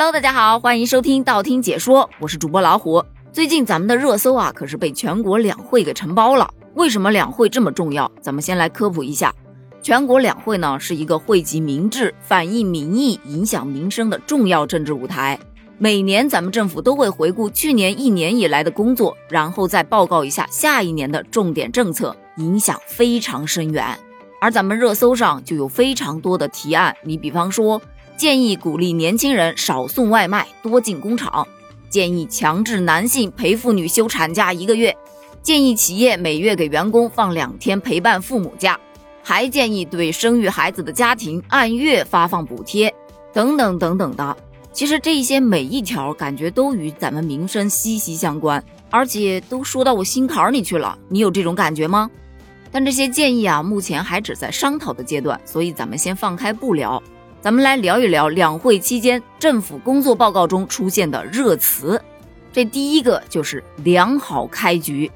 Hello，大家好，欢迎收听道听解说，我是主播老虎。最近咱们的热搜啊，可是被全国两会给承包了。为什么两会这么重要？咱们先来科普一下。全国两会呢，是一个汇集民智、反映民意、影响民生的重要政治舞台。每年咱们政府都会回顾去年一年以来的工作，然后再报告一下下一年的重点政策，影响非常深远。而咱们热搜上就有非常多的提案，你比方说建议鼓励年轻人少送外卖，多进工厂；建议强制男性陪妇女休产假一个月；建议企业每月给员工放两天陪伴父母假；还建议对生育孩子的家庭按月发放补贴，等等等等的。其实这些每一条感觉都与咱们民生息息相关，而且都说到我心坎里去了。你有这种感觉吗？但这些建议啊，目前还只在商讨的阶段，所以咱们先放开不聊。咱们来聊一聊两会期间政府工作报告中出现的热词。这第一个就是良好开局。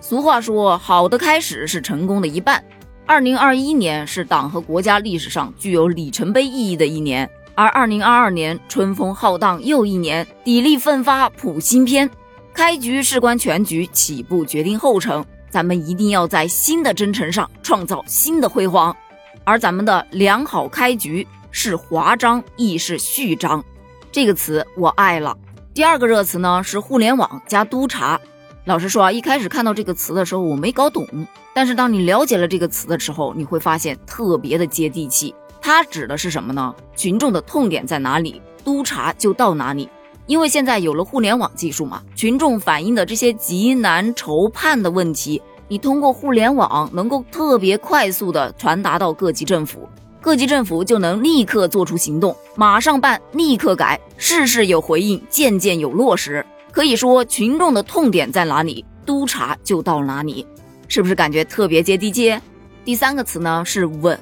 俗话说，好的开始是成功的一半。二零二一年是党和国家历史上具有里程碑意义的一年。而二零二二年春风浩荡又一年，砥砺奋发谱新篇，开局事关全局，起步决定后程。咱们一定要在新的征程上创造新的辉煌。而咱们的良好开局是华章，亦是序章。这个词我爱了。第二个热词呢是互联网加督查。老实说啊，一开始看到这个词的时候我没搞懂，但是当你了解了这个词的时候，你会发现特别的接地气。它指的是什么呢？群众的痛点在哪里，督查就到哪里。因为现在有了互联网技术嘛，群众反映的这些急难愁盼的问题，你通过互联网能够特别快速的传达到各级政府，各级政府就能立刻做出行动，马上办，立刻改，事事有回应，件件有落实。可以说，群众的痛点在哪里，督查就到哪里，是不是感觉特别接地气？第三个词呢是稳。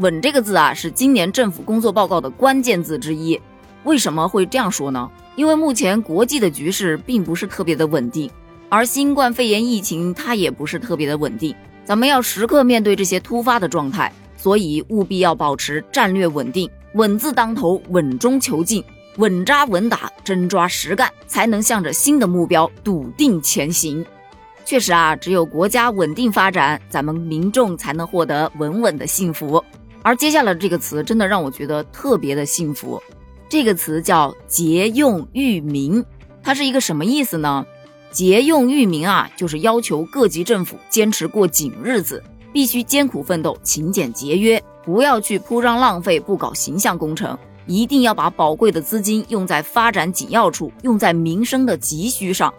稳这个字啊，是今年政府工作报告的关键字之一。为什么会这样说呢？因为目前国际的局势并不是特别的稳定，而新冠肺炎疫情它也不是特别的稳定。咱们要时刻面对这些突发的状态，所以务必要保持战略稳定，稳字当头，稳中求进，稳扎稳打，真抓实干，才能向着新的目标笃定前行。确实啊，只有国家稳定发展，咱们民众才能获得稳稳的幸福。而接下来这个词真的让我觉得特别的幸福，这个词叫节用裕民，它是一个什么意思呢？节用裕民啊，就是要求各级政府坚持过紧日子，必须艰苦奋斗、勤俭节约，不要去铺张浪费，不搞形象工程，一定要把宝贵的资金用在发展紧要处，用在民生的急需上，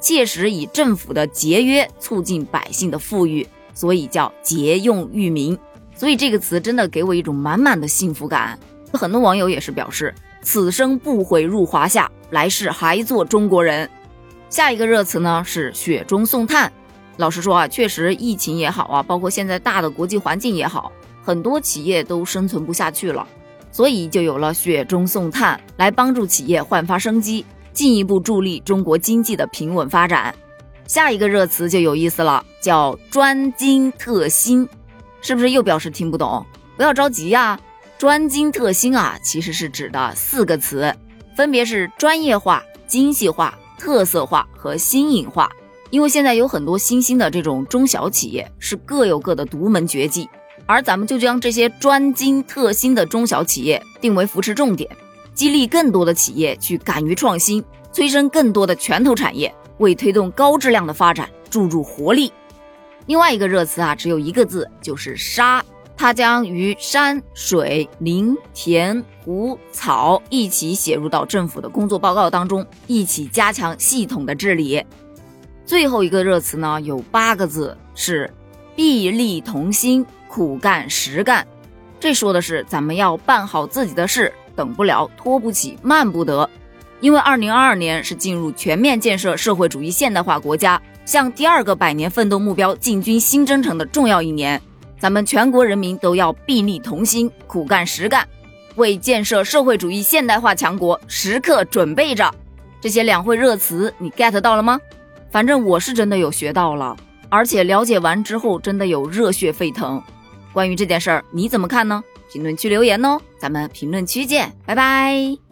切实以政府的节约促进百姓的富裕，所以叫节用裕民。所以这个词真的给我一种满满的幸福感。很多网友也是表示，此生不悔入华夏，来世还做中国人。下一个热词呢是雪中送炭。老实说啊，确实疫情也好啊，包括现在大的国际环境也好，很多企业都生存不下去了，所以就有了雪中送炭，来帮助企业焕发生机，进一步助力中国经济的平稳发展。下一个热词就有意思了，叫专精特新。是不是又表示听不懂？不要着急呀，专精特新啊，其实是指的四个词，分别是专业化、精细化、特色化和新颖化。因为现在有很多新兴的这种中小企业是各有各的独门绝技，而咱们就将这些专精特新的中小企业定为扶持重点，激励更多的企业去敢于创新，催生更多的拳头产业，为推动高质量的发展注入活力。另外一个热词啊，只有一个字，就是“沙”，它将与山水林田湖草一起写入到政府的工作报告当中，一起加强系统的治理。最后一个热词呢，有八个字，是“臂力同心，苦干实干”。这说的是咱们要办好自己的事，等不了，拖不起，慢不得。因为二零二二年是进入全面建设社会主义现代化国家。向第二个百年奋斗目标进军新征程的重要一年，咱们全国人民都要臂力同心、苦干实干，为建设社会主义现代化强国时刻准备着。这些两会热词你 get 到了吗？反正我是真的有学到了，而且了解完之后真的有热血沸腾。关于这件事儿你怎么看呢？评论区留言哦，咱们评论区见，拜拜。